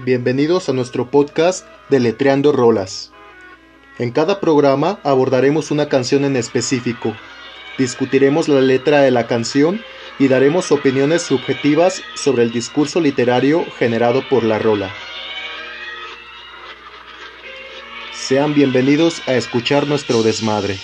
Bienvenidos a nuestro podcast de Letreando Rolas. En cada programa abordaremos una canción en específico, discutiremos la letra de la canción y daremos opiniones subjetivas sobre el discurso literario generado por la rola. Sean bienvenidos a escuchar nuestro desmadre.